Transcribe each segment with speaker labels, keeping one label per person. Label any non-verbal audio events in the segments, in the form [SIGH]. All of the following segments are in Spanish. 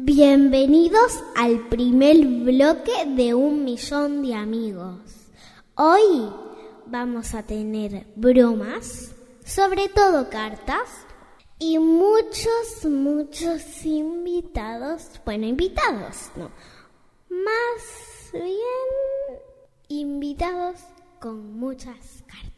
Speaker 1: Bienvenidos al primer bloque de un millón de amigos. Hoy vamos a tener bromas, sobre todo cartas, y muchos, muchos invitados. Bueno, invitados, no. Más bien invitados con muchas cartas.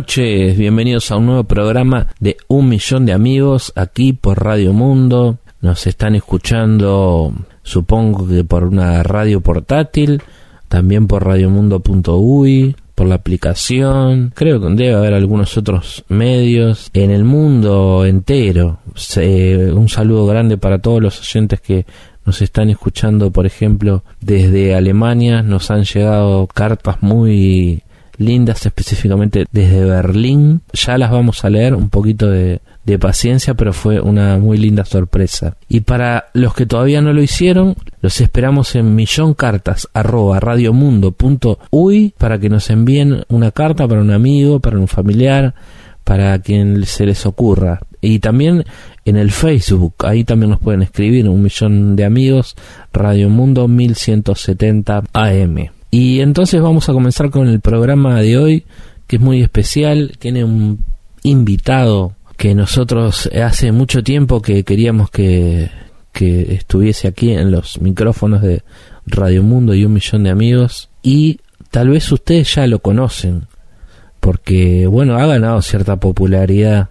Speaker 2: noches, bienvenidos a un nuevo programa de Un Millón de Amigos aquí por Radio Mundo. Nos están escuchando, supongo que por una radio portátil, también por radiomundo.uy, por la aplicación, creo que debe haber algunos otros medios en el mundo entero. Un saludo grande para todos los oyentes que nos están escuchando, por ejemplo, desde Alemania. Nos han llegado cartas muy lindas específicamente desde Berlín. Ya las vamos a leer, un poquito de, de paciencia, pero fue una muy linda sorpresa. Y para los que todavía no lo hicieron, los esperamos en milloncartas@radiomundo.uy para que nos envíen una carta para un amigo, para un familiar, para quien se les ocurra. Y también en el Facebook, ahí también nos pueden escribir un millón de amigos, Radio Mundo 1170 AM. Y entonces vamos a comenzar con el programa de hoy, que es muy especial, tiene un invitado que nosotros hace mucho tiempo que queríamos que, que estuviese aquí en los micrófonos de Radio Mundo y un millón de amigos. Y tal vez ustedes ya lo conocen, porque bueno, ha ganado cierta popularidad.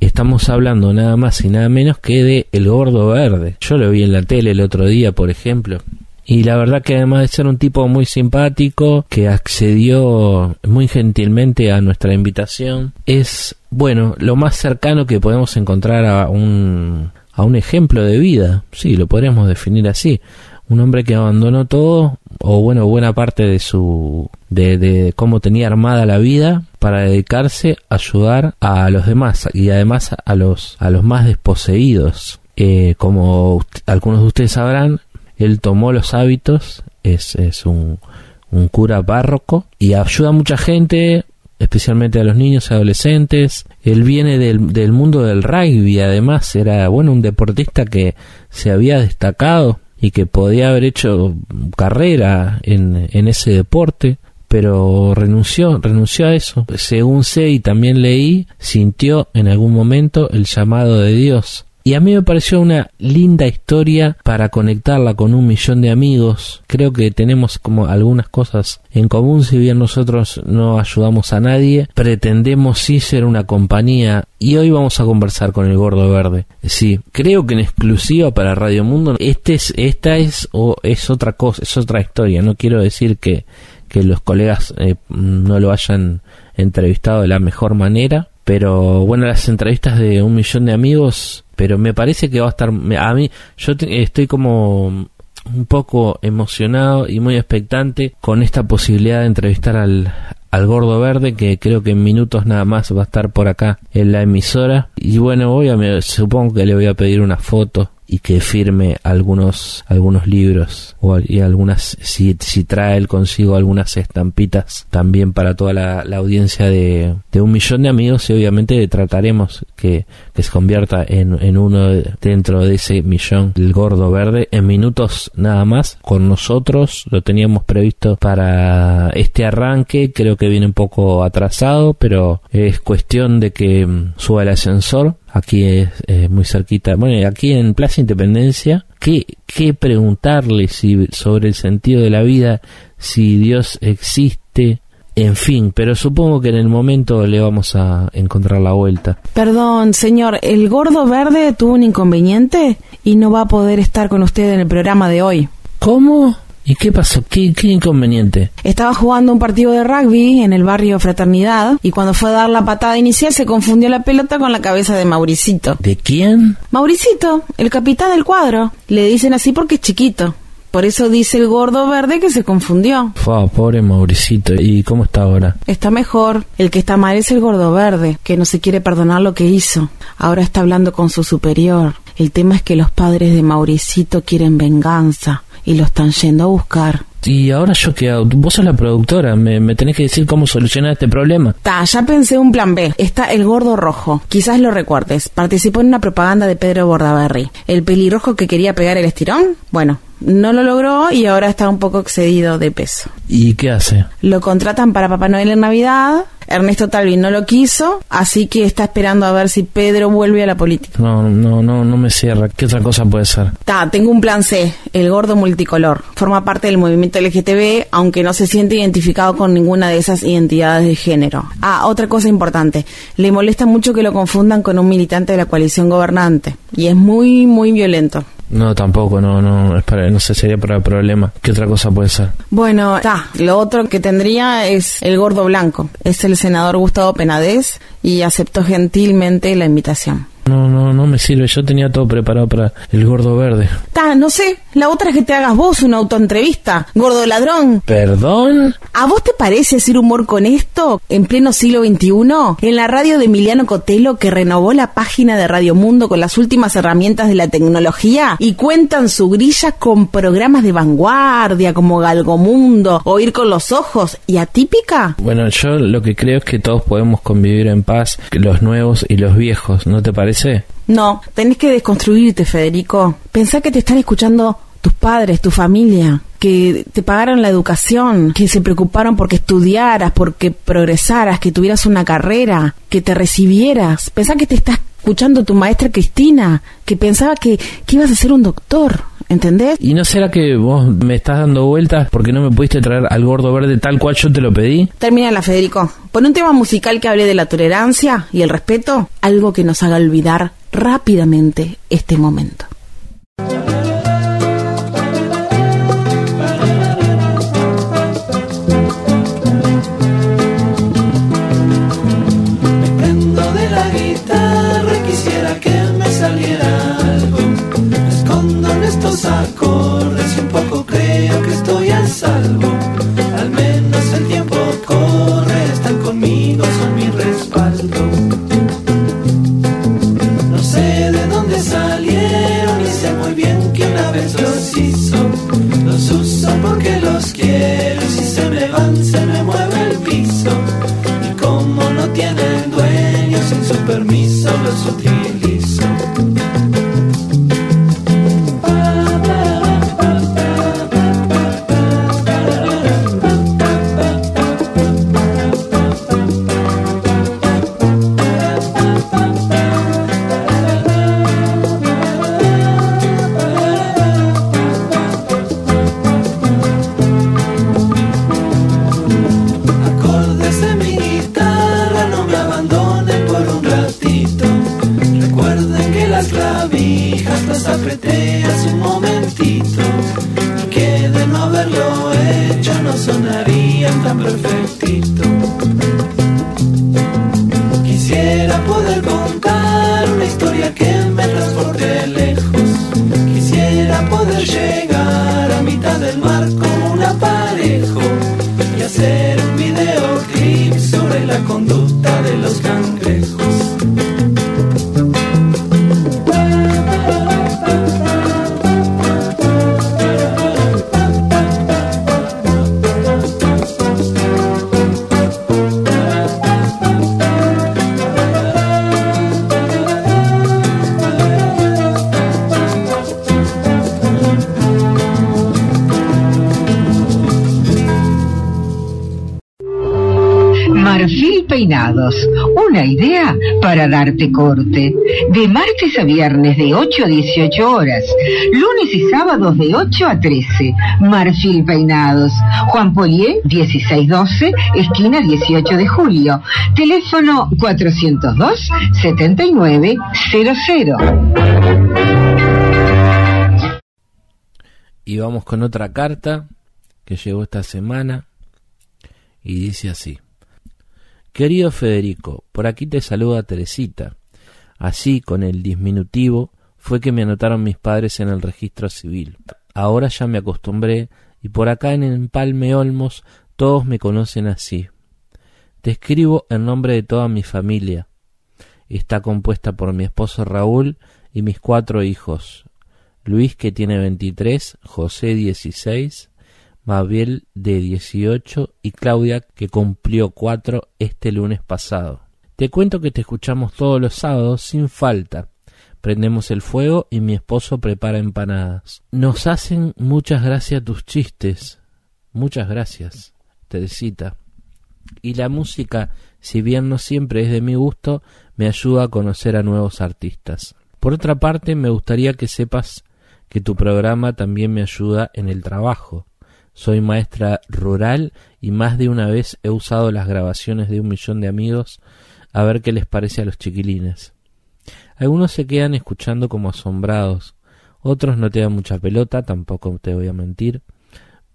Speaker 2: Estamos hablando nada más y nada menos que de El Gordo Verde. Yo lo vi en la tele el otro día, por ejemplo. Y la verdad que además de ser un tipo muy simpático, que accedió muy gentilmente a nuestra invitación, es, bueno, lo más cercano que podemos encontrar a un, a un ejemplo de vida. Sí, lo podríamos definir así. Un hombre que abandonó todo, o bueno, buena parte de su, de, cómo tenía armada la vida para dedicarse a ayudar a los demás y además a los, a los más desposeídos. Eh, como algunos de ustedes sabrán, él tomó los hábitos, es, es un, un cura párroco y ayuda a mucha gente, especialmente a los niños y adolescentes. Él viene del, del mundo del rugby, además era bueno un deportista que se había destacado y que podía haber hecho carrera en, en ese deporte pero renunció, renunció a eso. Según sé y también leí, sintió en algún momento el llamado de Dios. Y a mí me pareció una linda historia para conectarla con un millón de amigos. Creo que tenemos como algunas cosas en común, si bien nosotros no ayudamos a nadie, pretendemos sí ser una compañía. Y hoy vamos a conversar con el gordo verde. Sí, creo que en exclusiva para Radio Mundo, este es, esta es o es otra cosa, es otra historia. No quiero decir que, que los colegas eh, no lo hayan entrevistado de la mejor manera, pero bueno, las entrevistas de un millón de amigos, pero me parece que va a estar, a mí, yo estoy como un poco emocionado y muy expectante con esta posibilidad de entrevistar al, al gordo verde que creo que en minutos nada más va a estar por acá en la emisora. Y bueno voy a supongo que le voy a pedir una foto y que firme algunos algunos libros o y algunas si, si trae consigo algunas estampitas también para toda la, audiencia de, de, un millón de amigos y obviamente trataremos que, que se convierta en, en uno dentro de ese millón. El gordo verde en minutos nada más con nosotros lo teníamos previsto para este arranque creo que viene un poco atrasado pero es cuestión de que mm, suba el ascensor aquí es muy cerquita, bueno, aquí en Plaza Independencia, ¿qué, qué preguntarle si, sobre el sentido de la vida, si Dios existe? En fin, pero supongo que en el momento le vamos a encontrar la vuelta.
Speaker 3: Perdón, señor, el gordo verde tuvo un inconveniente y no va a poder estar con usted en el programa de hoy.
Speaker 2: ¿Cómo? ¿Y qué pasó? ¿Qué, inconveniente?
Speaker 3: Estaba jugando un partido de rugby en el barrio Fraternidad y cuando fue a dar la patada inicial se confundió la pelota con la cabeza de Mauricito.
Speaker 2: ¿De quién?
Speaker 3: Mauricito, el capitán del cuadro. Le dicen así porque es chiquito. Por eso dice el gordo verde que se confundió.
Speaker 2: Fua, pobre Mauricito. ¿Y cómo está ahora?
Speaker 3: Está mejor. El que está mal es el gordo verde, que no se quiere perdonar lo que hizo. Ahora está hablando con su superior. El tema es que los padres de Mauricito quieren venganza y lo están yendo a buscar.
Speaker 2: Y ahora yo qué hago? Vos sos la productora, me, tenés que decir cómo solucionar este problema.
Speaker 3: Ta, ya pensé un plan B. Está el gordo rojo. Quizás lo recuerdes. Participó en una propaganda de Pedro Bordaberry. El pelirrojo que quería pegar el estirón. Bueno, no lo logró y ahora está un poco excedido de peso.
Speaker 2: ¿Y qué hace?
Speaker 3: Lo contratan para Papá Noel en Navidad. Ernesto Talvi no lo quiso, así que está esperando a ver si Pedro vuelve a la política.
Speaker 2: No, no, no, no me cierra. ¿Qué otra cosa puede ser?
Speaker 3: Ta, tengo un plan C, el gordo multicolor. Forma parte del movimiento LGTB, aunque no se siente identificado con ninguna de esas identidades de género. Ah, otra cosa importante. Le molesta mucho que lo confundan con un militante de la coalición gobernante. Y es muy, muy violento.
Speaker 2: No, tampoco, no, no, es para, no sé, sería para el problema. ¿Qué otra cosa puede ser?
Speaker 3: Bueno, está. Lo otro que tendría es el gordo blanco. Es el senador Gustavo Penadez y aceptó gentilmente la invitación.
Speaker 2: No, no, no me sirve. Yo tenía todo preparado para el gordo verde.
Speaker 3: Ta, no sé. La otra es que te hagas vos una autoentrevista. Gordo ladrón.
Speaker 2: ¿Perdón?
Speaker 3: ¿A vos te parece hacer humor con esto en pleno siglo XXI? En la radio de Emiliano Cotelo que renovó la página de Radio Mundo con las últimas herramientas de la tecnología y cuentan su grilla con programas de vanguardia como Galgomundo, Oír con los ojos y Atípica.
Speaker 2: Bueno, yo lo que creo es que todos podemos convivir en paz, los nuevos y los viejos, ¿no te parece?
Speaker 3: No, tenés que desconstruirte, Federico. Pensá que te están escuchando tus padres, tu familia, que te pagaron la educación, que se preocuparon porque estudiaras, porque progresaras, que tuvieras una carrera, que te recibieras. Pensá que te está escuchando tu maestra Cristina, que pensaba que, que ibas a ser un doctor. ¿Entendés?
Speaker 2: ¿Y no será que vos me estás dando vueltas porque no me pudiste traer al gordo verde tal cual yo te lo pedí?
Speaker 3: Termina Federico. Pon un tema musical que hable de la tolerancia y el respeto, algo que nos haga olvidar rápidamente este momento.
Speaker 4: Para darte corte. De martes a viernes de 8 a 18 horas, lunes y sábados de 8 a 13. Marfil Peinados, Juan Polié 1612, esquina 18 de julio. Teléfono 402 7900.
Speaker 2: Y vamos con otra carta que llegó esta semana y dice así. Querido Federico, por aquí te saluda Teresita. Así, con el disminutivo, fue que me anotaron mis padres en el registro civil. Ahora ya me acostumbré y por acá en Empalme Olmos todos me conocen así. Te escribo en nombre de toda mi familia. Está compuesta por mi esposo Raúl y mis cuatro hijos. Luis que tiene veintitrés, José dieciséis, Mabel de 18 y Claudia que cumplió 4 este lunes pasado. Te cuento que te escuchamos todos los sábados sin falta. Prendemos el fuego y mi esposo prepara empanadas. Nos hacen muchas gracias tus chistes. Muchas gracias, Teresita. Y la música, si bien no siempre es de mi gusto, me ayuda a conocer a nuevos artistas. Por otra parte, me gustaría que sepas que tu programa también me ayuda en el trabajo. Soy maestra rural y más de una vez he usado las grabaciones de un millón de amigos a ver qué les parece a los chiquilines. Algunos se quedan escuchando como asombrados, otros no te dan mucha pelota, tampoco te voy a mentir,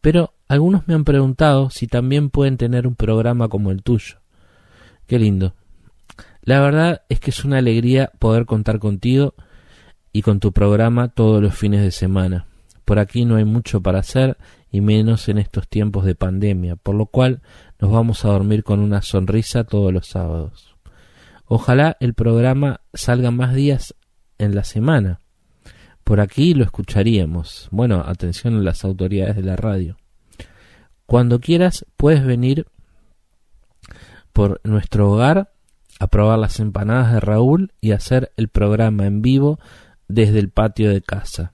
Speaker 2: pero algunos me han preguntado si también pueden tener un programa como el tuyo. Qué lindo. La verdad es que es una alegría poder contar contigo y con tu programa todos los fines de semana. Por aquí no hay mucho para hacer y menos en estos tiempos de pandemia, por lo cual nos vamos a dormir con una sonrisa todos los sábados. Ojalá el programa salga más días en la semana. Por aquí lo escucharíamos. Bueno, atención a las autoridades de la radio. Cuando quieras puedes venir por nuestro hogar a probar las empanadas de Raúl y hacer el programa en vivo desde el patio de casa.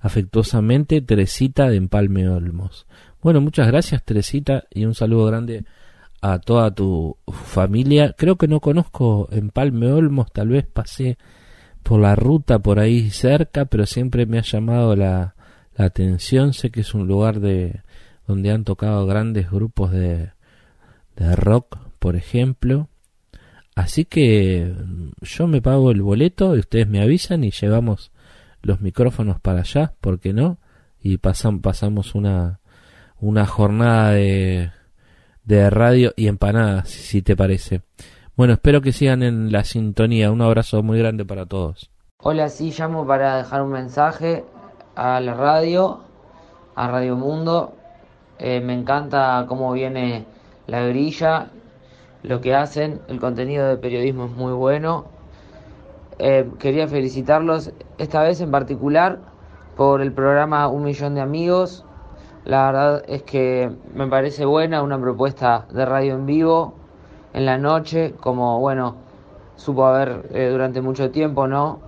Speaker 2: Afectuosamente, Teresita de Empalme Olmos. Bueno, muchas gracias, Teresita, y un saludo grande a toda tu familia. Creo que no conozco Empalme Olmos, tal vez pasé por la ruta por ahí cerca, pero siempre me ha llamado la, la atención. Sé que es un lugar de donde han tocado grandes grupos de, de rock, por ejemplo. Así que mm, yo me pago el boleto y ustedes me avisan y llevamos los micrófonos para allá, ¿por qué no? Y pasan, pasamos una, una jornada de, de radio y empanadas, si te parece. Bueno, espero que sigan en la sintonía. Un abrazo muy grande para todos.
Speaker 5: Hola, sí, llamo para dejar un mensaje a la radio, a Radio Mundo. Eh, me encanta cómo viene la grilla, lo que hacen, el contenido de periodismo es muy bueno eh, quería felicitarlos esta vez en particular por el programa Un Millón de Amigos. La verdad es que me parece buena una propuesta de radio en vivo en la noche, como bueno, supo haber eh, durante mucho tiempo, ¿no?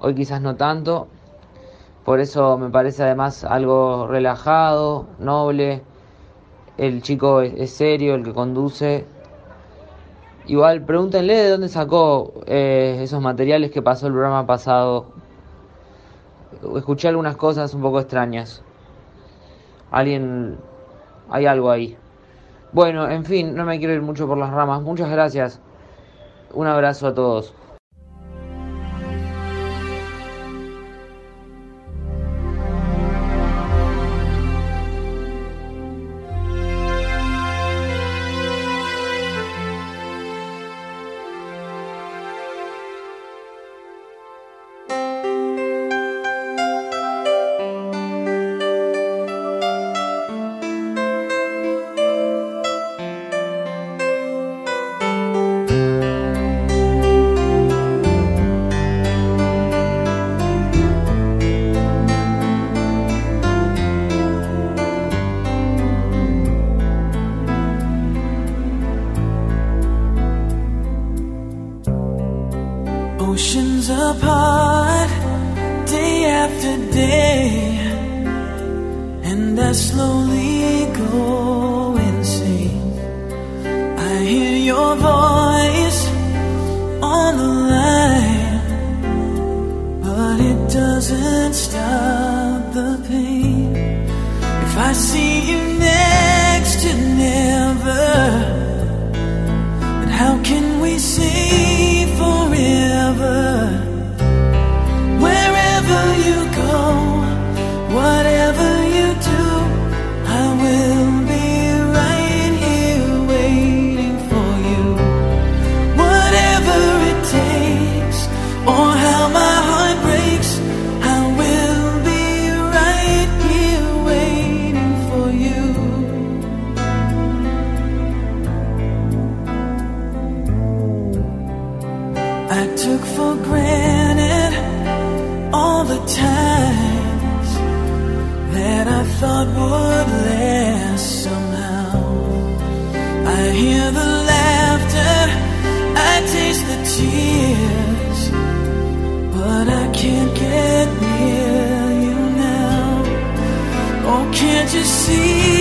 Speaker 5: Hoy quizás no tanto. Por eso me parece además algo relajado, noble. El chico es serio, el que conduce, Igual, pregúntenle de dónde sacó eh, esos materiales que pasó el programa pasado. Escuché algunas cosas un poco extrañas. Alguien... Hay algo ahí. Bueno, en fin, no me quiero ir mucho por las ramas. Muchas gracias. Un abrazo a todos.
Speaker 6: See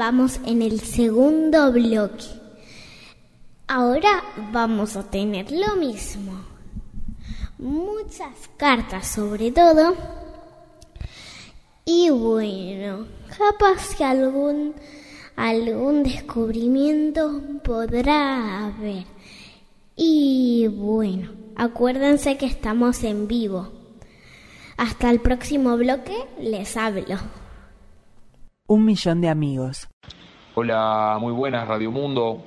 Speaker 1: vamos en el segundo bloque. Ahora vamos a tener lo mismo. Muchas cartas sobre todo. Y bueno, capaz que algún, algún descubrimiento podrá haber. Y bueno, acuérdense que estamos en vivo. Hasta el próximo bloque les hablo.
Speaker 7: Un millón de amigos.
Speaker 8: Hola, muy buenas Radio Mundo.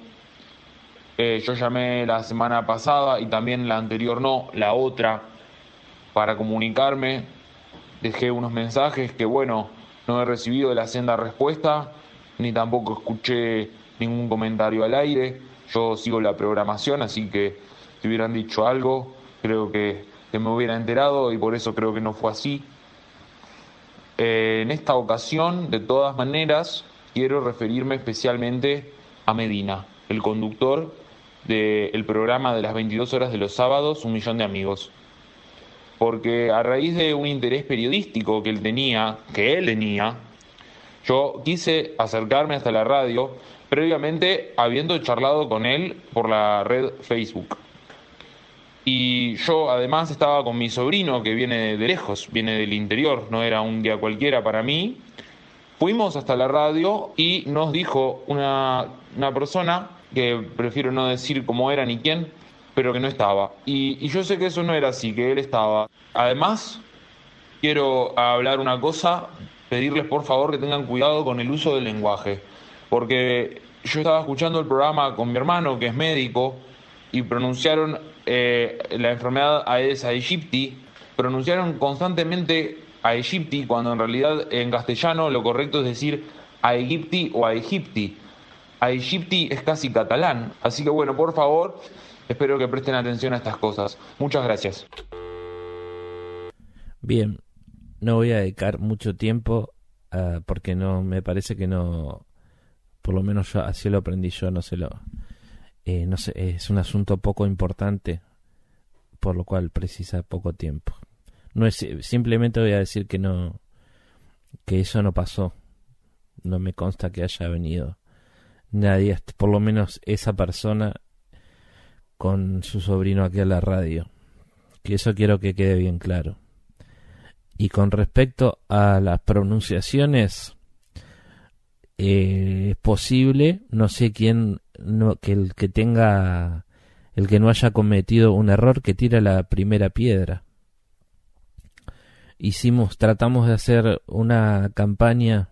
Speaker 8: Eh, yo llamé la semana pasada y también la anterior no, la otra, para comunicarme. Dejé unos mensajes que bueno, no he recibido la senda respuesta, ni tampoco escuché ningún comentario al aire. Yo sigo la programación, así que si hubieran dicho algo, creo que, que me hubiera enterado y por eso creo que no fue así. Eh, en esta ocasión, de todas maneras, quiero referirme especialmente a Medina, el conductor del programa de las 22 horas de los sábados, Un Millón de Amigos. Porque a raíz de un interés periodístico que él tenía, que él tenía, yo quise acercarme hasta la radio, previamente habiendo charlado con él por la red Facebook. Y yo además estaba con mi sobrino que viene de lejos, viene del interior, no era un día cualquiera para mí. Fuimos hasta la radio y nos dijo una una persona que prefiero no decir cómo era ni quién, pero que no estaba. Y, y yo sé que eso no era así, que él estaba. Además, quiero hablar una cosa, pedirles por favor que tengan cuidado con el uso del lenguaje, porque yo estaba escuchando el programa con mi hermano, que es médico, y pronunciaron eh, la enfermedad Aedes aegypti, pronunciaron constantemente aegypti, cuando en realidad en castellano lo correcto es decir aegypti o aegypti. Aegypti es casi catalán, así que bueno, por favor, espero que presten atención a estas cosas. Muchas gracias.
Speaker 2: Bien, no voy a dedicar mucho tiempo uh, porque no me parece que no, por lo menos yo así lo aprendí yo, no sé lo, eh, no es un asunto poco importante, por lo cual precisa poco tiempo. No es simplemente voy a decir que no, que eso no pasó. No me consta que haya venido nadie, por lo menos esa persona con su sobrino aquí a la radio. Que eso quiero que quede bien claro. Y con respecto a las pronunciaciones, eh, es posible, no sé quién, no, que el que tenga, el que no haya cometido un error, que tira la primera piedra. Hicimos, tratamos de hacer una campaña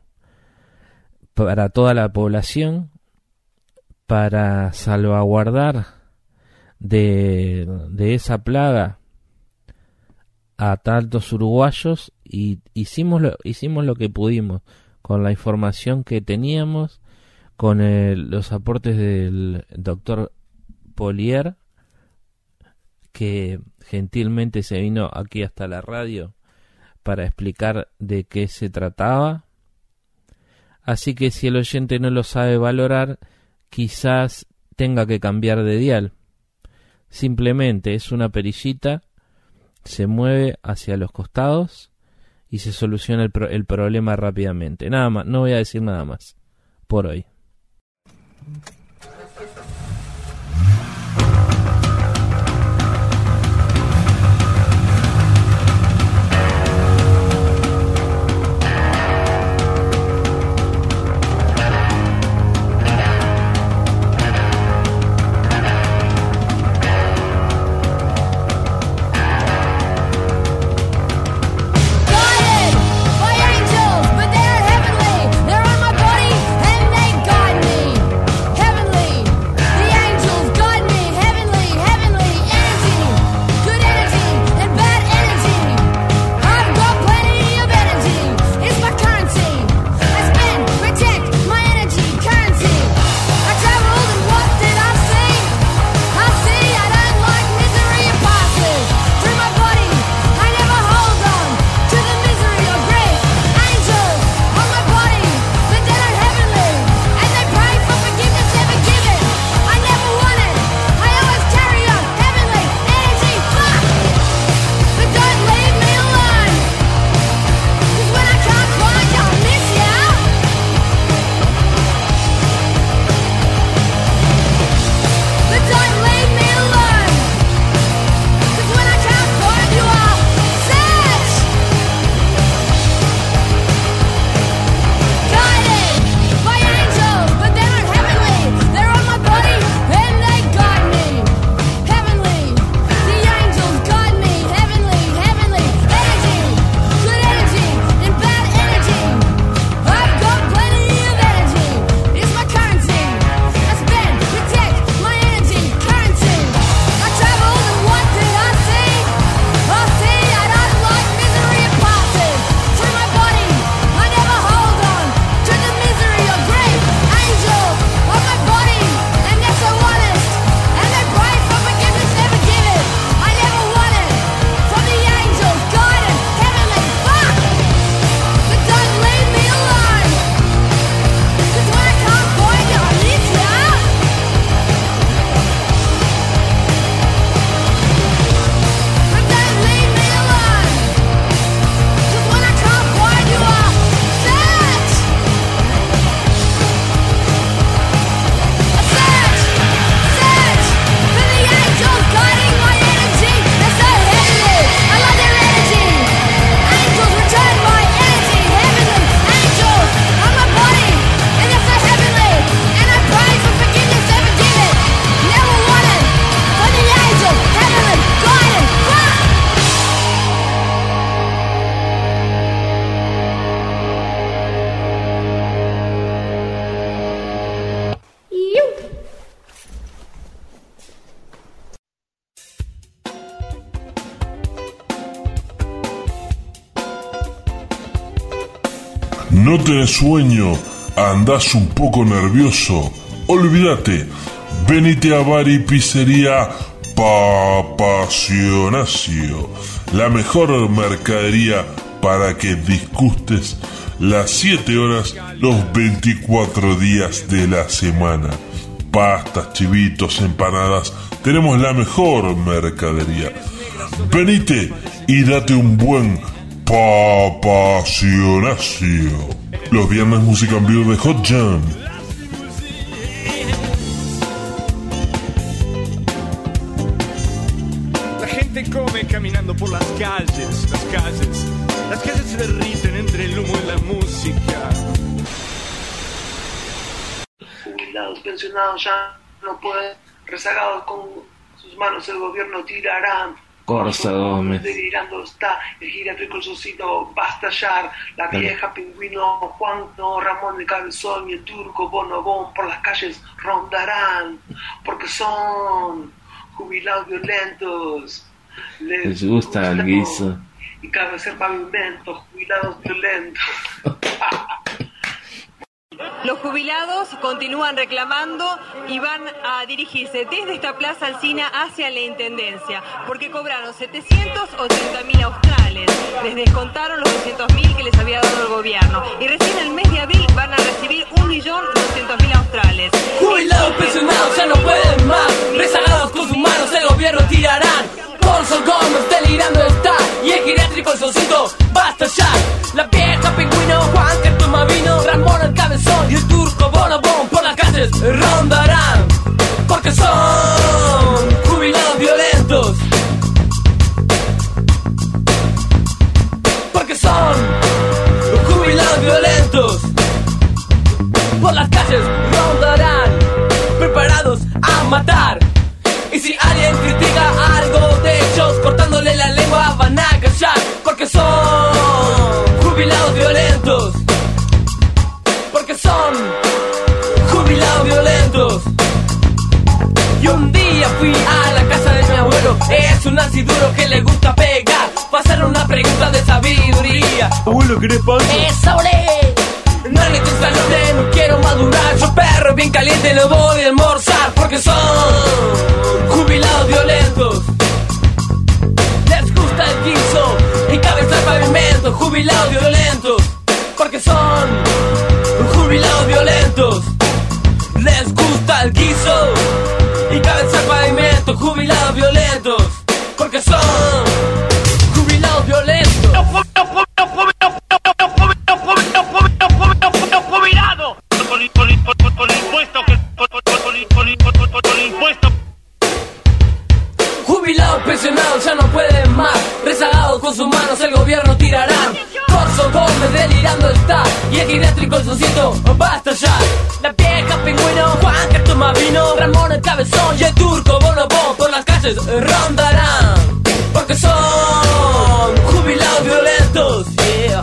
Speaker 2: para toda la población para salvaguardar de, de esa plaga a tantos uruguayos y hicimos lo, hicimos lo que pudimos con la información que teníamos, con los aportes del doctor Polier, que gentilmente se vino aquí hasta la radio para explicar de qué se trataba. Así que si el oyente no lo sabe valorar, quizás tenga que cambiar de dial. Simplemente es una perillita, se mueve hacia los costados y se soluciona el, pro el problema rápidamente. Nada más, no voy a decir nada más por hoy.
Speaker 9: Mm-hmm. ¿No tenés sueño? ¿Andás un poco nervioso? Olvídate, venite a Bar y Pizzería la mejor mercadería para que disgustes las 7 horas los 24 días de la semana. Pastas, chivitos, empanadas, tenemos la mejor mercadería. Venite y date un buen papacionacio. Los viernes música en vivo de Hot Jam.
Speaker 10: La gente come caminando por las calles, las calles. Las calles se derriten entre el humo y la música.
Speaker 11: Jubilados, pensionados ya no pueden, rezagados con sus manos el gobierno tirarán.
Speaker 2: Corsa Gómez.
Speaker 11: Delirando está el geriátrico el socito va a estallar. La vieja pingüino Juan no, Ramón el cabezón y el turco Bonobón por las calles rondarán porque son jubilados violentos.
Speaker 2: Les gusta el guiso.
Speaker 11: Y cabe ser pavimentos, jubilados violentos. [LAUGHS] [LAUGHS]
Speaker 12: Los jubilados continúan reclamando y van a dirigirse desde esta plaza Alcina hacia la Intendencia, porque cobraron 780 mil australes, les descontaron los 200 mil que les había dado el gobierno, y recién el mes de abril van a recibir 1.200.000 australes.
Speaker 13: Jubilados pensionados ya no pueden más, rezagados con sus manos el gobierno tirarán. Bolson Gómez delirando está, y el geriátrico el solcito basta ya. La vieja pingüino, Juan El cabezón y el turco Bonobón por las calles rondarán. Porque son jubilados violentos. Porque son jubilados violentos. Por las calles rondarán, preparados a matar. Y si alguien critica Nancy duro que le gusta pegar. Pasar una pregunta de sabiduría.
Speaker 10: Abuelo, ¿querés pan?
Speaker 13: ¡Esa ole! No le saludé, no quiero madurar. Yo perro bien caliente no voy a almorzar. Porque son jubilados violentos. Les gusta el guiso y cabeza al pavimento. Jubilados violentos. Porque son jubilados violentos. Les gusta el guiso y cabeza al pavimento. Jubilados violentos. Delirando está Y el geriátrico el socito va a estallar. La vieja pingüino, Juan Cartoma vino. Ramón el cabezón. Y el turco Bonobón Por las calles rondarán. Porque son jubilados violentos. Yeah.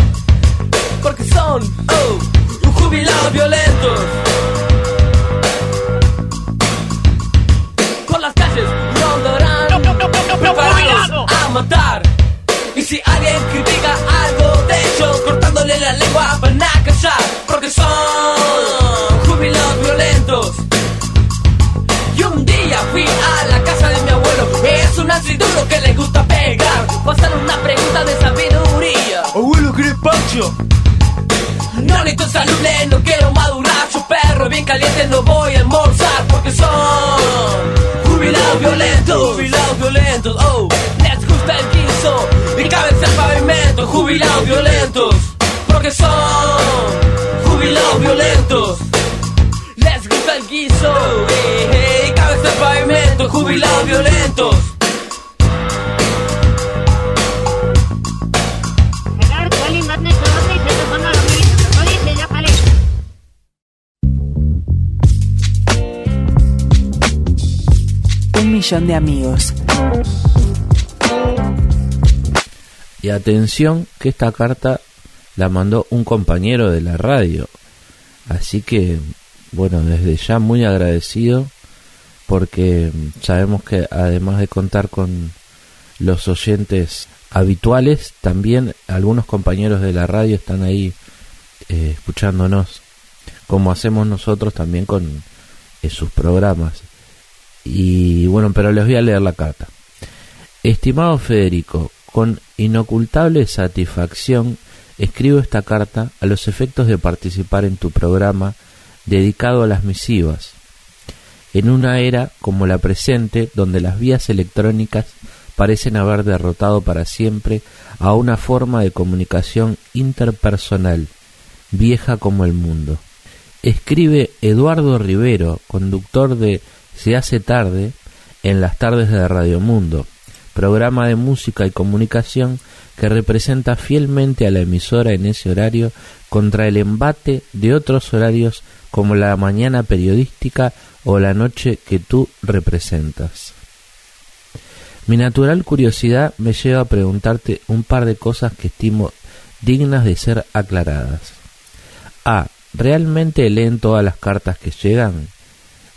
Speaker 13: Porque son oh, jubilados violentos lengua van a callar, porque son jubilados violentos. Y un día fui a la casa de mi abuelo, es un duro que le gusta pegar, pasar una pregunta de sabiduría.
Speaker 10: Abuelo, ¿querés pancho?
Speaker 13: No necesito saludable, no quiero madurar, yo perro bien caliente no voy a almorzar, porque son jubilados violentos, jubilados violentos, oh, les gusta el guiso y cabeza al pavimento, jubilados violentos, son jubilados violentos, les gusta el guiso hey, hey, y cabeza al pavimento, jubilados violentos.
Speaker 7: Un millón de amigos.
Speaker 2: Y atención que esta carta la mandó un compañero de la radio. Así que, bueno, desde ya muy agradecido porque sabemos que además de contar con los oyentes habituales, también algunos compañeros de la radio están ahí eh, escuchándonos, como hacemos nosotros también con eh, sus programas. Y bueno, pero les voy a leer la carta. Estimado Federico, con inocultable satisfacción escribo esta carta a los efectos de participar en tu programa dedicado a las misivas. En una era como la presente, donde las vías electrónicas parecen haber derrotado para siempre a una forma de comunicación interpersonal, vieja como el mundo. Escribe Eduardo Rivero, conductor de Se hace tarde en las tardes de Radio Mundo, programa de música y comunicación que representa fielmente a la emisora en ese horario contra el embate de otros horarios como la mañana periodística o la noche que tú representas. Mi natural curiosidad me lleva a preguntarte un par de cosas que estimo dignas de ser aclaradas. A. ¿Realmente leen todas las cartas que llegan?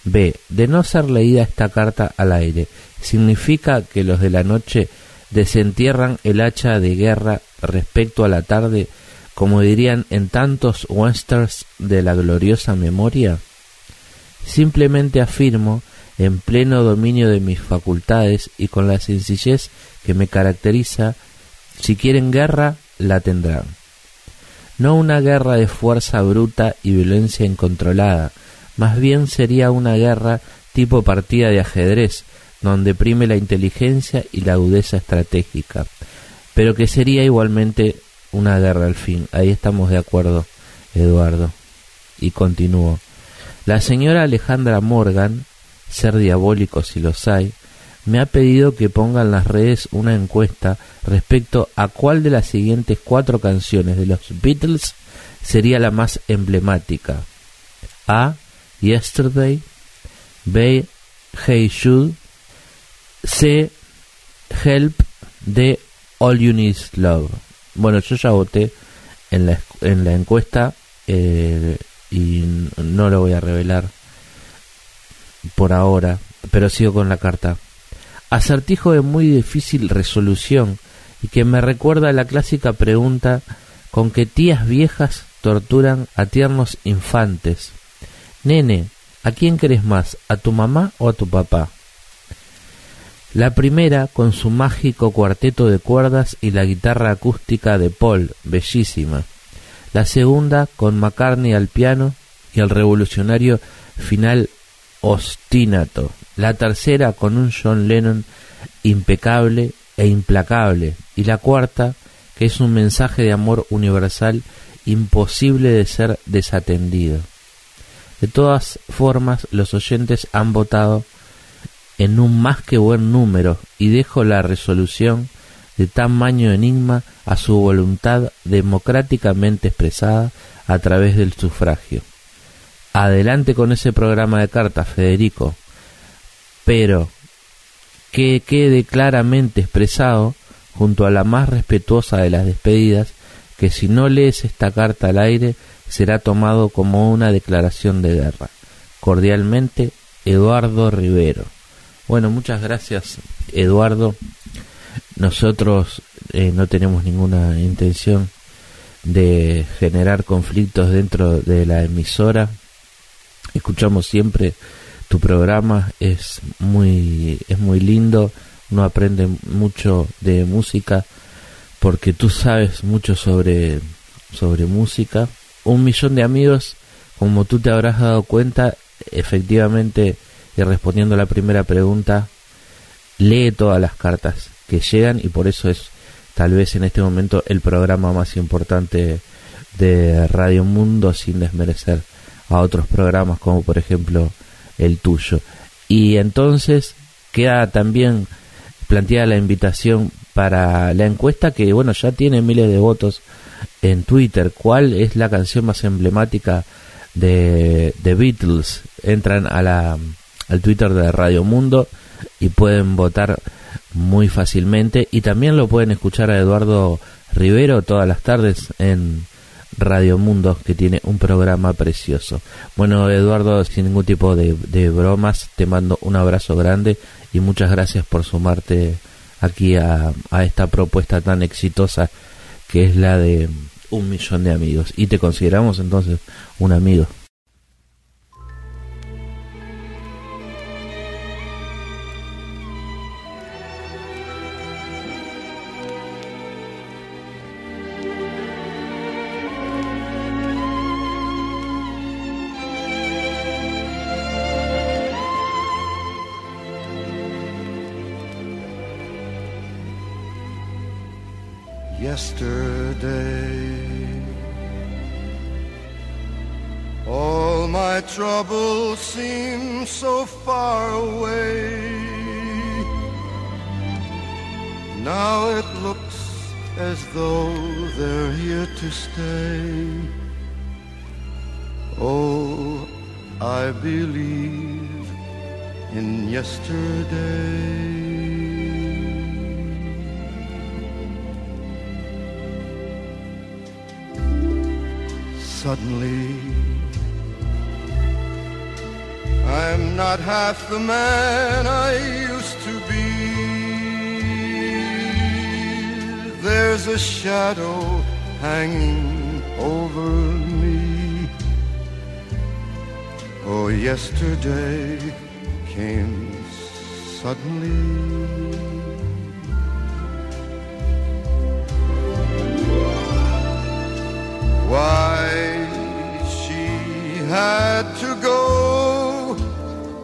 Speaker 2: B. De no ser leída esta carta al aire, ¿significa que los de la noche desentierran el hacha de guerra respecto a la tarde, como dirían en tantos westerns de la gloriosa memoria? Simplemente afirmo en pleno dominio de mis facultades y con la sencillez que me caracteriza, si quieren guerra, la tendrán. No una guerra de fuerza bruta y violencia incontrolada, más bien sería una guerra tipo partida de ajedrez, donde prime la inteligencia y la agudeza estratégica, pero que sería igualmente una guerra al fin. Ahí estamos de acuerdo, Eduardo. Y continúo. La señora Alejandra Morgan ser diabólicos si los hay, me ha pedido que ponga en las redes una encuesta respecto a cuál de las siguientes cuatro canciones de los Beatles sería la más emblemática. A. Yesterday. B. Hey Jude. C. Help de All You Need Love. Bueno, yo ya voté en la, en la encuesta eh, y no lo voy a revelar por ahora, pero sigo con la carta. Acertijo de muy difícil resolución y que me recuerda a la clásica pregunta con que tías viejas torturan a tiernos infantes. Nene, ¿a quién querés más? ¿A tu mamá o a tu papá? La primera con su mágico cuarteto de cuerdas y la guitarra acústica de Paul, bellísima. La segunda con McCartney al piano y el revolucionario final ostinato. La tercera con un John Lennon impecable e implacable. Y la cuarta que es un mensaje de amor universal imposible de ser desatendido. De todas formas, los oyentes han votado en un más que buen número y dejo la resolución de tamaño enigma a su voluntad democráticamente expresada a través del sufragio. Adelante con ese programa de cartas, Federico. Pero que quede claramente expresado, junto a la más respetuosa de las despedidas, que si no lees esta carta al aire será tomado como una declaración de guerra. Cordialmente, Eduardo Rivero. Bueno, muchas gracias, Eduardo. Nosotros eh, no tenemos ninguna intención de generar conflictos dentro de la emisora escuchamos siempre tu programa es muy es muy lindo uno aprende mucho de música porque tú sabes mucho sobre sobre música un millón de amigos como tú te habrás dado cuenta efectivamente y respondiendo a la primera pregunta lee todas las cartas que llegan y por eso es tal vez en este momento el programa más importante de Radio Mundo sin desmerecer a otros programas como por ejemplo el tuyo. Y entonces queda también planteada la invitación para la encuesta que bueno ya tiene miles de votos en Twitter. ¿Cuál es la canción más emblemática de, de Beatles? Entran a la, al Twitter de Radio Mundo y pueden votar muy fácilmente y también lo pueden escuchar a Eduardo Rivero todas las tardes en Radio Mundo, que tiene un programa precioso. Bueno, Eduardo, sin ningún tipo de, bromas, te mando un abrazo grande y muchas gracias por sumarte aquí a, esta propuesta tan exitosa que es la de un millón de amigos. Y te consideramos entonces un amigo.
Speaker 14: Far away. Now it looks as though they're here to stay. Oh, I believe in yesterday. suddenly I'm not half the man I used to be. There's a shadow hanging over me. Oh, yesterday came suddenly. Why she had to go,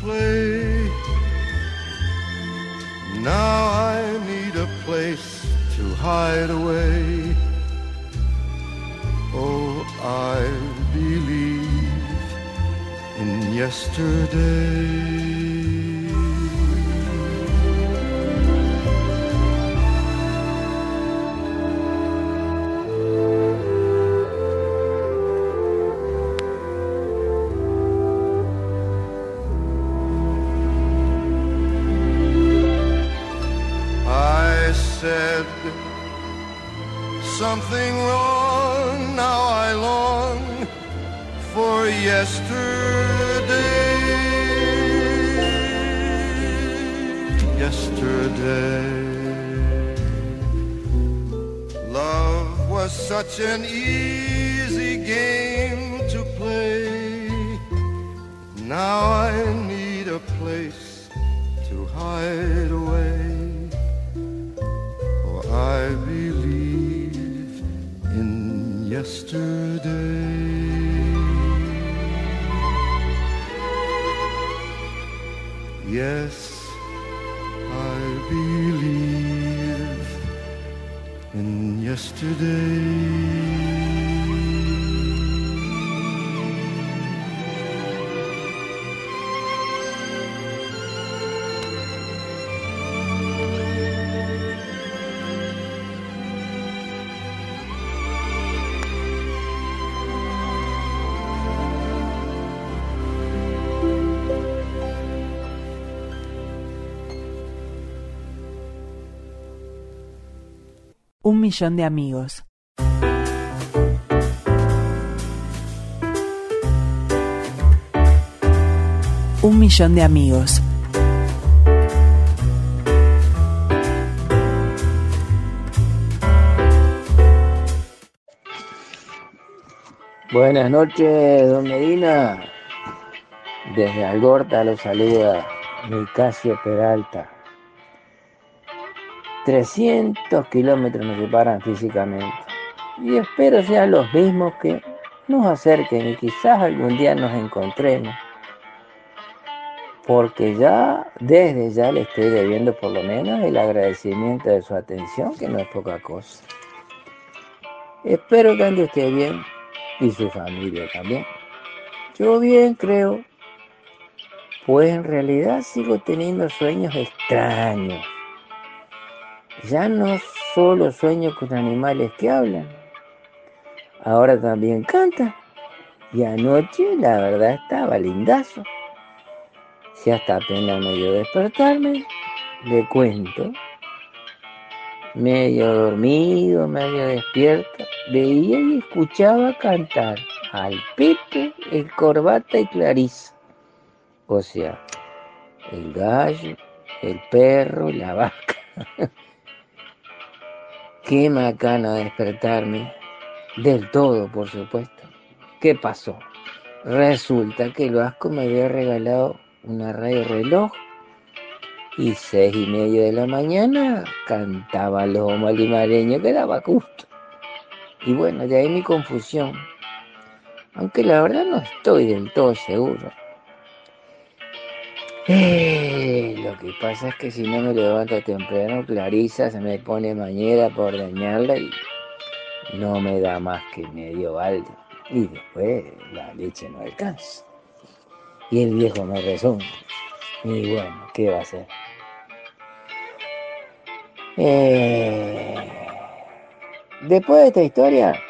Speaker 14: play. Now I need a place to hide away. Oh, I believe in yesterday.
Speaker 7: Un millón de amigos. Un millón de amigos.
Speaker 15: Buenas noches, don Medina. Desde Algorta lo saluda Nicasio Peralta. 300 kilómetros nos separan físicamente y espero sean los mismos que nos acerquen y quizás algún día nos encontremos. Porque ya, desde ya le estoy debiendo por lo menos el agradecimiento de su atención, que no es poca cosa. Espero que ande usted bien y su familia también. Yo bien creo, pues en realidad sigo teniendo sueños extraños. Ya no solo sueño con animales que hablan, ahora también canta. Y anoche la verdad estaba lindazo. Si hasta apenas me dio despertarme, le cuento. Medio dormido, medio despierto, veía y escuchaba cantar al Pepe, el Corbata y Clarisa. O sea, el gallo, el perro la vaca. [LAUGHS] Qué macana despertarme. Del todo, por supuesto. ¿Qué pasó? Resulta que el Vasco me había regalado una radio reloj y seis y media de la mañana cantaba lomo limareño que daba gusto. Y bueno, de ahí mi confusión. Aunque la verdad no estoy del todo seguro. Eh, lo que pasa es que si no me levanto temprano, Clarisa se me pone mañera por dañarla y no me da más que medio balde. Y después la leche no alcanza. Y el viejo me rezonga. Y bueno, ¿qué va a hacer? Eh, después de esta historia,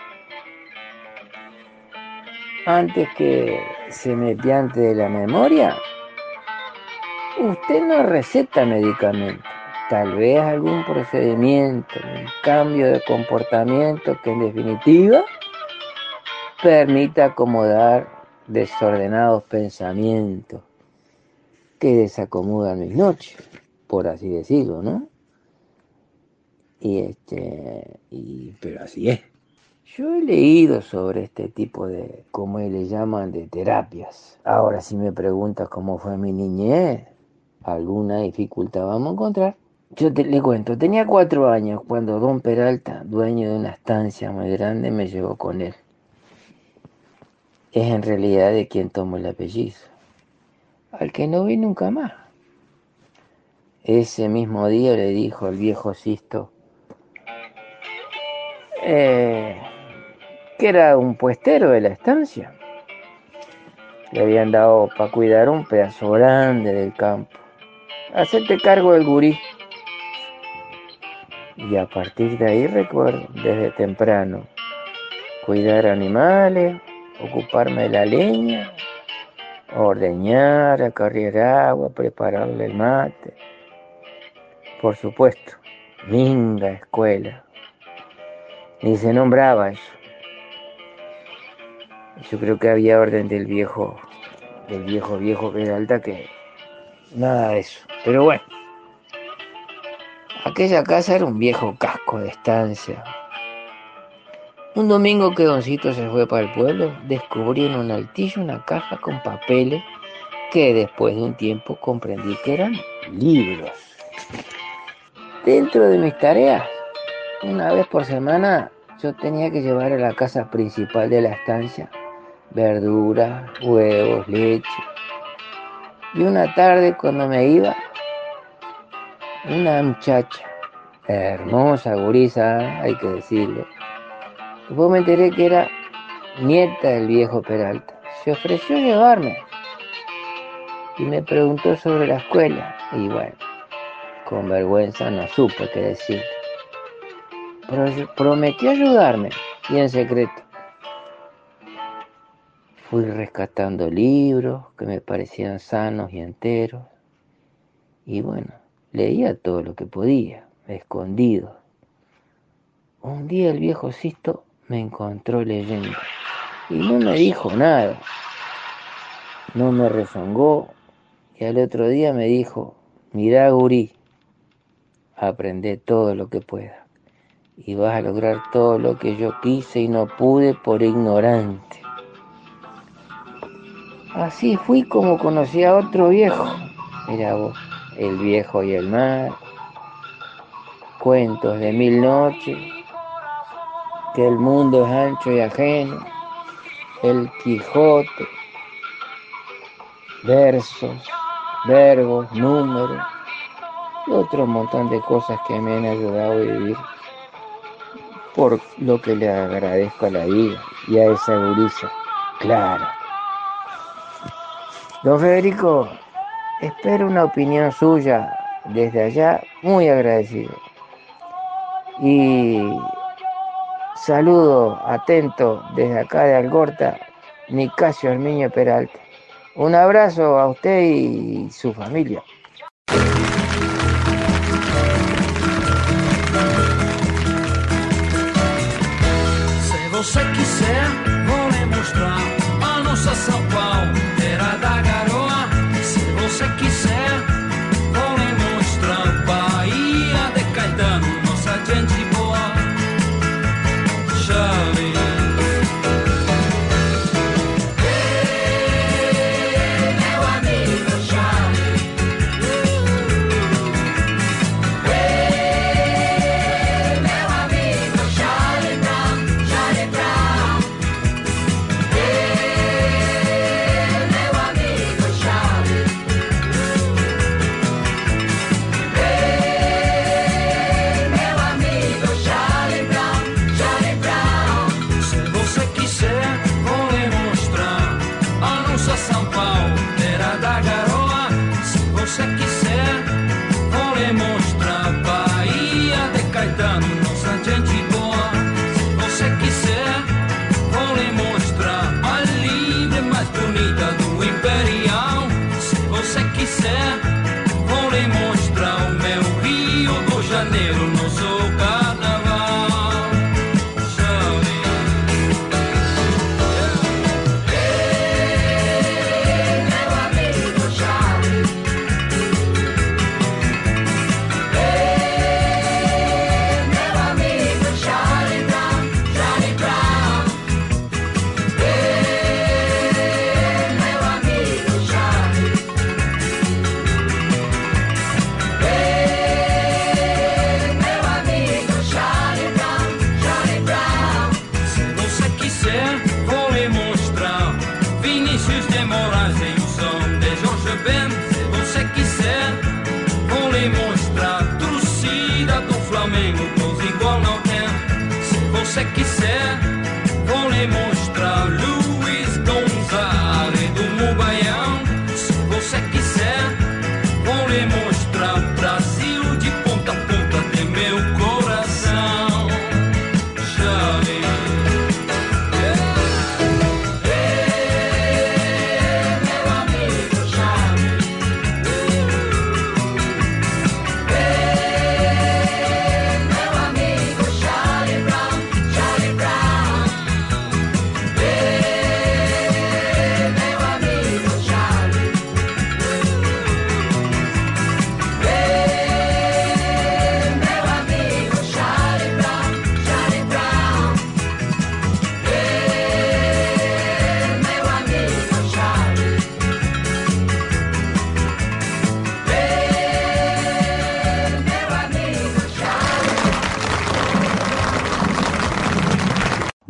Speaker 15: antes que se me piante de la memoria, usted no receta medicamento, tal vez algún procedimiento, un cambio de comportamiento que en definitiva permita acomodar desordenados pensamientos que desacomodan mis noches, por así decirlo, ¿no? Y este, y, pero así es. Yo he leído sobre este tipo de, como le llaman, de terapias. Ahora, si me preguntas cómo fue mi niñez, alguna dificultad vamos a encontrar. Yo te, le cuento, tenía cuatro años cuando don Peralta, dueño de una estancia muy grande, me llevó con él. Es en realidad de quien tomo el apellido, al que no vi nunca más. Ese mismo día le dijo al viejo Sisto eh, que era un puestero de la estancia. Le habían dado para cuidar un pedazo grande del campo hacerte cargo del gurí. Y a partir de ahí recuerdo, desde temprano, cuidar animales, ocuparme de la leña, ordeñar, acarrear agua, prepararle el mate. Por supuesto, linda escuela. Ni se nombraba eso. Yo creo que había orden del viejo, del viejo viejo Peralta que nada de eso. Pero bueno, aquella casa era un viejo casco de estancia. Un domingo que Doncito se fue para el pueblo, descubrí en un altillo una caja con papeles que después de un tiempo comprendí que eran libros. Dentro de mis tareas, una vez por semana yo tenía que llevar a la casa principal de la estancia verduras, huevos, leche. Y una tarde cuando me iba, una muchacha, hermosa, gurisa, hay que decirlo. Después me enteré que era nieta del viejo Peralta. Se ofreció a llevarme y me preguntó sobre la escuela. Y bueno, con vergüenza no supe qué decir. Prometió ayudarme y en secreto. Fui rescatando libros que me parecían sanos y enteros. Y bueno, Leía todo lo que podía, escondido. Un día el viejo Sisto me encontró leyendo y no me dijo nada. No me rezongó y al otro día me dijo, mirá gurí, aprende todo lo que pueda y vas a lograr todo lo que yo quise y no pude por ignorante. Así fui como conocí a otro viejo. Mira vos. El viejo y el mar, cuentos de mil noches, que el mundo es ancho y ajeno, el Quijote, versos, verbos, números y otro montón de cosas que me han ayudado a vivir, por lo que le agradezco a la vida y a esa gurisa, claro. Don Federico, Espero una opinión suya desde allá, muy agradecido. Y
Speaker 16: Saludo atento desde acá de Algorta, Nicasio Armiño Peralta. Un abrazo a usted y su familia.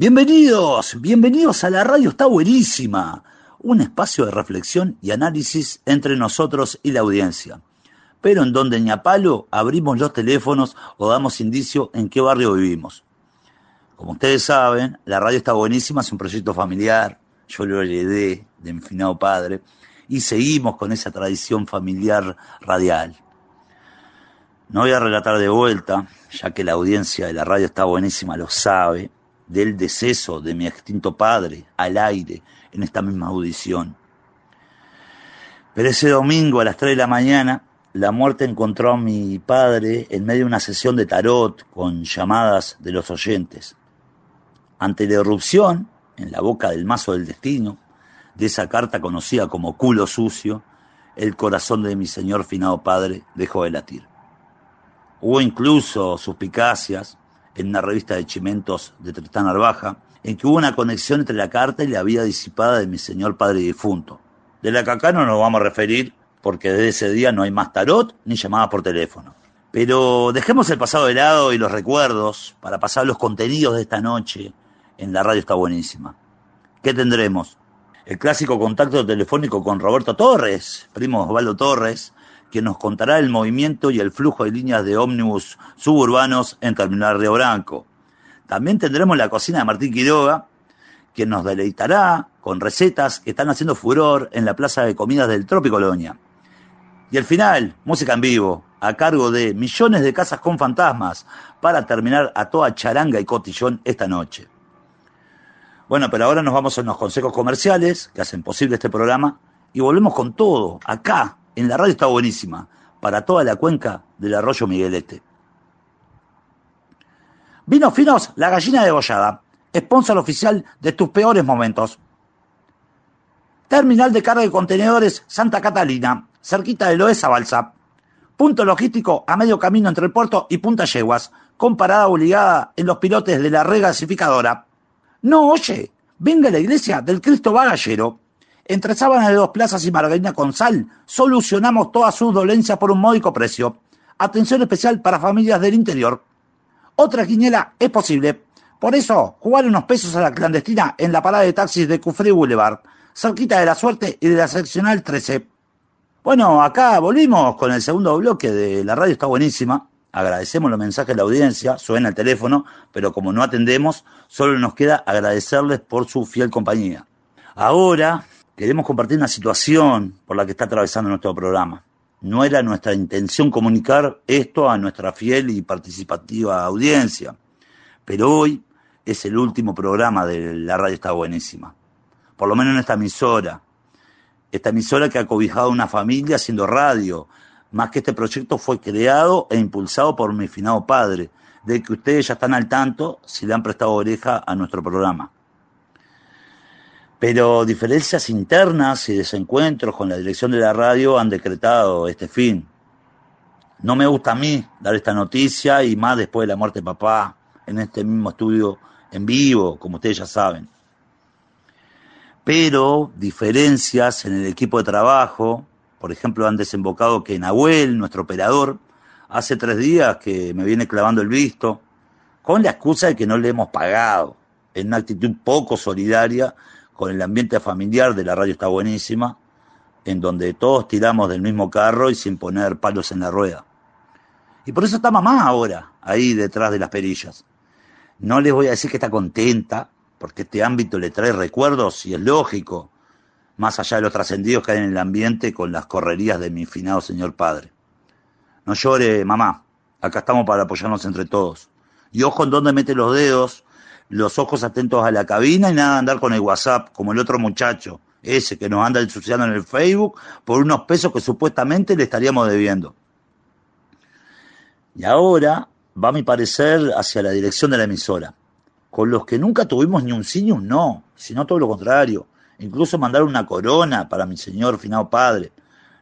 Speaker 17: Bienvenidos, bienvenidos a la radio, está buenísima. Un espacio de reflexión y análisis entre nosotros y la audiencia. Pero en donde ni a palo abrimos los teléfonos o damos indicio en qué barrio vivimos. Como ustedes saben, la radio está buenísima, es un proyecto familiar, yo lo heredé de mi finado padre, y seguimos con esa tradición familiar radial. No voy a relatar de vuelta, ya que la audiencia de la radio está buenísima, lo sabe, del deceso de mi extinto padre al aire en esta misma audición. Pero ese domingo a las 3 de la mañana, la muerte encontró a mi padre en medio de una sesión de tarot con llamadas de los oyentes. Ante la irrupción, en la boca del mazo del destino, de esa carta conocida como culo sucio, el corazón de mi señor finado padre dejó de latir. Hubo incluso suspicacias en una revista de chimentos de Tristán Arbaja, en que hubo una conexión entre la carta y la vida disipada de mi señor padre difunto, de la que acá no nos vamos a referir porque desde ese día no hay más tarot ni llamadas por teléfono. Pero dejemos el pasado de lado y los recuerdos para pasar los contenidos de esta noche en la radio está buenísima. ¿Qué tendremos? El clásico contacto telefónico con Roberto Torres, primo Osvaldo Torres, quien nos contará el movimiento y el flujo de líneas de ómnibus suburbanos en Terminal Río Branco. También tendremos la cocina de Martín Quiroga, quien nos deleitará con recetas que están haciendo furor en la plaza de comidas del Trópico Colonia. Y al final, música en vivo, a cargo de millones de casas con fantasmas para terminar a toda charanga y cotillón esta noche. Bueno, pero ahora nos vamos a los consejos comerciales que hacen posible este programa y volvemos con todo, acá, en la radio está buenísima, para toda la cuenca del arroyo Miguelete. Vinos finos, la gallina degollada, sponsor oficial de tus peores momentos. Terminal de carga de contenedores Santa Catalina, cerquita de Loesa Balsa. Punto logístico a medio camino entre el puerto y Punta Yeguas, con parada obligada en los pilotes de la regasificadora. No, oye, venga la iglesia del Cristo Bagallero. Entre Sábana de Dos Plazas y Margarina con Sal, solucionamos todas sus dolencias por un módico precio. Atención especial para familias del interior. Otra quiniela es posible. Por eso, jugar unos pesos a la clandestina en la parada de taxis de Cufré Boulevard, cerquita de la suerte y de la seccional 13. Bueno, acá volvimos con el segundo bloque de la radio, está buenísima. Agradecemos los mensajes de la audiencia, suena el teléfono, pero como no atendemos, solo nos queda agradecerles por su fiel compañía. Ahora queremos compartir una situación por la que está atravesando nuestro programa. No era nuestra intención comunicar esto a nuestra fiel y participativa audiencia, pero hoy es el último programa de la radio está buenísima. Por lo menos en esta emisora. Esta emisora que ha cobijado una familia haciendo radio, más que este proyecto fue creado e impulsado por mi finado padre, de que ustedes ya están al tanto si le han prestado oreja a nuestro programa. Pero diferencias internas y desencuentros con la dirección de la radio han decretado este fin. No me gusta a mí dar esta noticia y más después de la muerte de papá en este mismo estudio en vivo, como ustedes ya saben. Pero diferencias en el equipo de trabajo, por ejemplo, han desembocado que Nahuel, nuestro operador, hace tres días que me viene clavando el visto, con la excusa de que no le hemos pagado, en una actitud poco solidaria con el ambiente familiar de la radio está buenísima, en donde todos tiramos del mismo carro y sin poner palos en la rueda. Y por eso está mamá ahora, ahí detrás de las perillas. No les voy a decir que está contenta, porque este ámbito le trae recuerdos y es lógico, más allá de los trascendidos que hay en el ambiente con las correrías de mi finado señor padre. No llore, mamá, acá estamos para apoyarnos entre todos. Y ojo en dónde mete los dedos, los ojos atentos a la cabina y nada de andar con el WhatsApp, como el otro muchacho, ese que nos anda ensuciando en el Facebook por unos pesos que supuestamente le estaríamos debiendo. Y ahora va mi parecer hacia la dirección de la emisora, con los que nunca tuvimos ni un sí ni un no, sino todo lo contrario. Incluso mandar una corona para mi señor finado padre.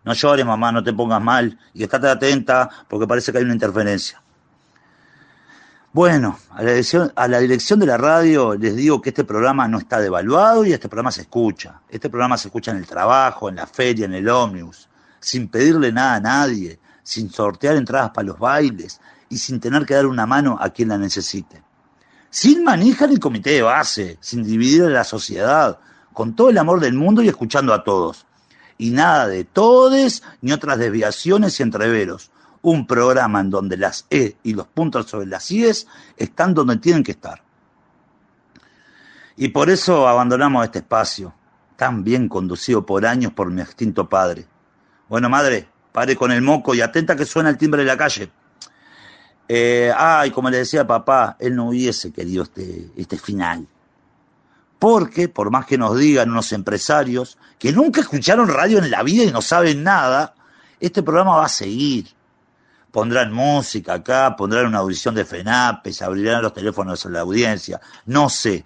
Speaker 17: No llores, mamá, no te pongas mal y estate atenta porque parece que hay una interferencia. Bueno, a la, dirección, de la radio les digo que este programa no está devaluado y este programa se escucha. Este programa se escucha en el trabajo, en la feria, en el ómnibus, sin pedirle nada a nadie, sin sortear entradas para los bailes y sin tener que dar una mano a quien la necesite. Sin manija ni comité de base, sin dividir a la sociedad, con todo el amor del mundo y escuchando a todos. Y nada de todes ni otras desviaciones y entreveros. Un programa en donde las E y los puntos sobre las IES están donde tienen que estar. Y por eso abandonamos este espacio, tan bien conducido por años por mi extinto padre. Bueno, madre, pare con el moco y atenta que suena el timbre de la calle. Eh, ay, como le decía papá, él no hubiese querido este, este final. Porque, por más que nos digan unos empresarios que nunca escucharon radio en la vida y no saben nada, este programa va a seguir. Pondrán música acá, pondrán una audición de FENAPE, se abrirán los teléfonos a la audiencia, no sé.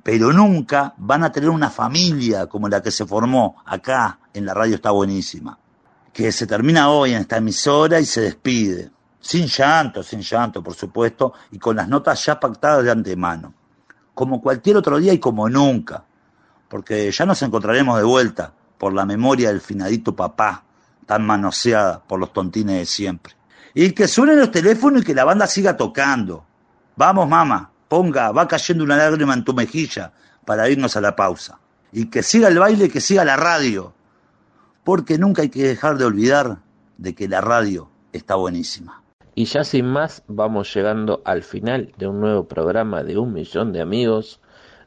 Speaker 17: Pero nunca van a tener una familia como la que se formó acá en la radio está buenísima. Que se termina hoy en esta emisora y se despide. Sin llanto, sin llanto, por supuesto, y con las notas ya pactadas de antemano. Como cualquier otro día y como nunca. Porque ya nos encontraremos de vuelta por la memoria del finadito papá, tan manoseada por los tontines de siempre. Y que suenen los teléfonos y que la banda siga tocando. Vamos, mamá, ponga, va cayendo una lágrima en tu mejilla para irnos a la pausa. Y que siga el baile, que siga la radio. Porque nunca hay que dejar de olvidar de que la radio está buenísima.
Speaker 2: Y ya sin más, vamos llegando al final de un nuevo programa de un millón de amigos.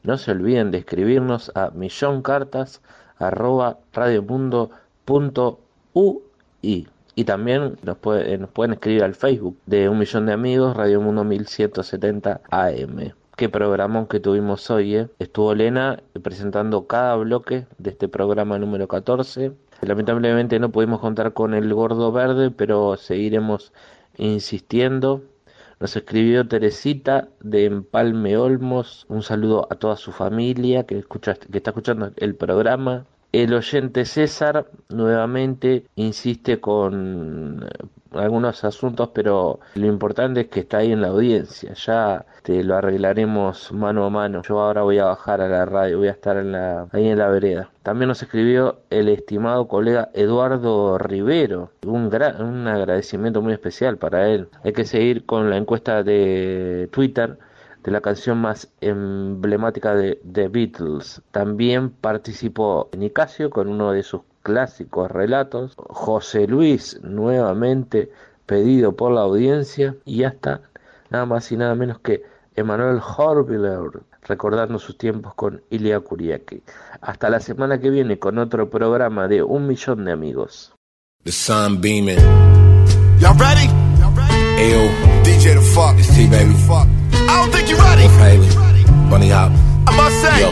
Speaker 2: No se olviden de escribirnos a milloncartas.radiomundo.ui Y también nos, puede- eh, nos pueden escribir al Facebook de Un Millón de Amigos, Radio Mundo 1170 AM. Qué programón que tuvimos hoy, ¿eh? Estuvo Lena presentando cada bloque de este programa número 14. Lamentablemente no pudimos contar con el gordo verde, pero seguiremos insistiendo. Nos escribió Teresita de Empalme Olmos. Un saludo a toda su familia que, escucha, que está escuchando el programa. El oyente César nuevamente insiste con eh, algunos asuntos, pero lo importante es que está ahí en la audiencia. Ya te lo arreglaremos mano a mano. Yo ahora voy a bajar a la radio, voy a estar en la, ahí en la vereda. También nos escribió el estimado colega Eduardo Rivero. Un, un agradecimiento muy especial para él. Hay que seguir con la encuesta de Twitter de la canción más emblemática de The Beatles. También participó Nicasio con uno de sus clásicos relatos. José Luis, nuevamente pedido por la audiencia. Y hasta nada más y nada menos que Emanuel Horviller, recordando sus tiempos con Ilia Kuriaki. Hasta la semana que viene con otro programa de Un Millón de Amigos.
Speaker 18: The sun beaming.
Speaker 19: Y'all ready?
Speaker 18: Ayo,
Speaker 19: DJ the fuck.
Speaker 18: it's T baby.
Speaker 19: I don't think you're ready.
Speaker 18: Wolf Haley. Bunny Hop.
Speaker 19: I must say,
Speaker 18: Yo.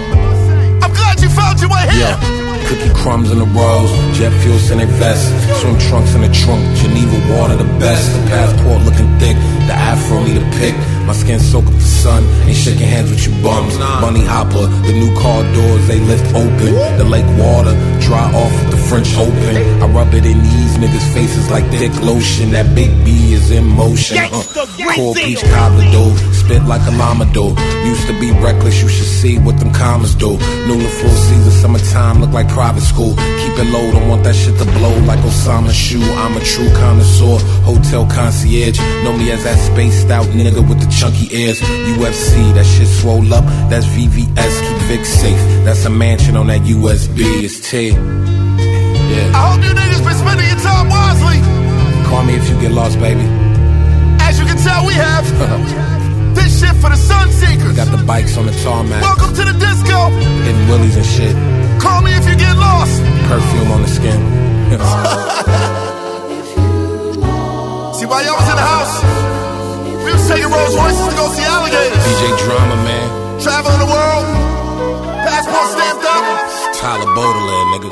Speaker 19: I'm glad you found your way here.
Speaker 18: Yeah. Cookie crumbs in the rolls, jet fuel in their vest, swim trunks in the trunk, Geneva water the best, the passport looking thick, the afro need a pick, my skin soak up the sun, ain't shaking hands with you bums, bunny hopper, the new car doors they lift open, the lake water dry off the French open, I rub it in these niggas faces like thick lotion, that big B is in motion, uh, cool peach cobbler dough, spit like a llama dough, used to be reckless, you should see what them commas do, new full season, summertime look like private school, keep it low, don't want that shit to blow like Osama shoe, I'm a true connoisseur, hotel concierge, know me as that spaced out nigga with the chunky ears, UFC, that shit swole up, that's VVS, keep Vic safe, that's a mansion on that USB, it's T, yeah,
Speaker 19: I hope you niggas been spending your time wisely.
Speaker 18: call me if you get lost, baby,
Speaker 19: As you can tell, we have [LAUGHS] this shit for the sun seekers.
Speaker 18: got the bikes on the tarmac,
Speaker 19: Welcome to the disco.
Speaker 18: hitting willies and shit,
Speaker 19: Call me if you get lost.
Speaker 18: perfume on the skin, [LAUGHS]
Speaker 19: See, while y'all was in the house, we was taking Rolls Royces to go see alligators.
Speaker 18: DJ Drama, man,
Speaker 19: Traveling the world. Passport stamped up.
Speaker 18: Tyler Baudelaire, nigga.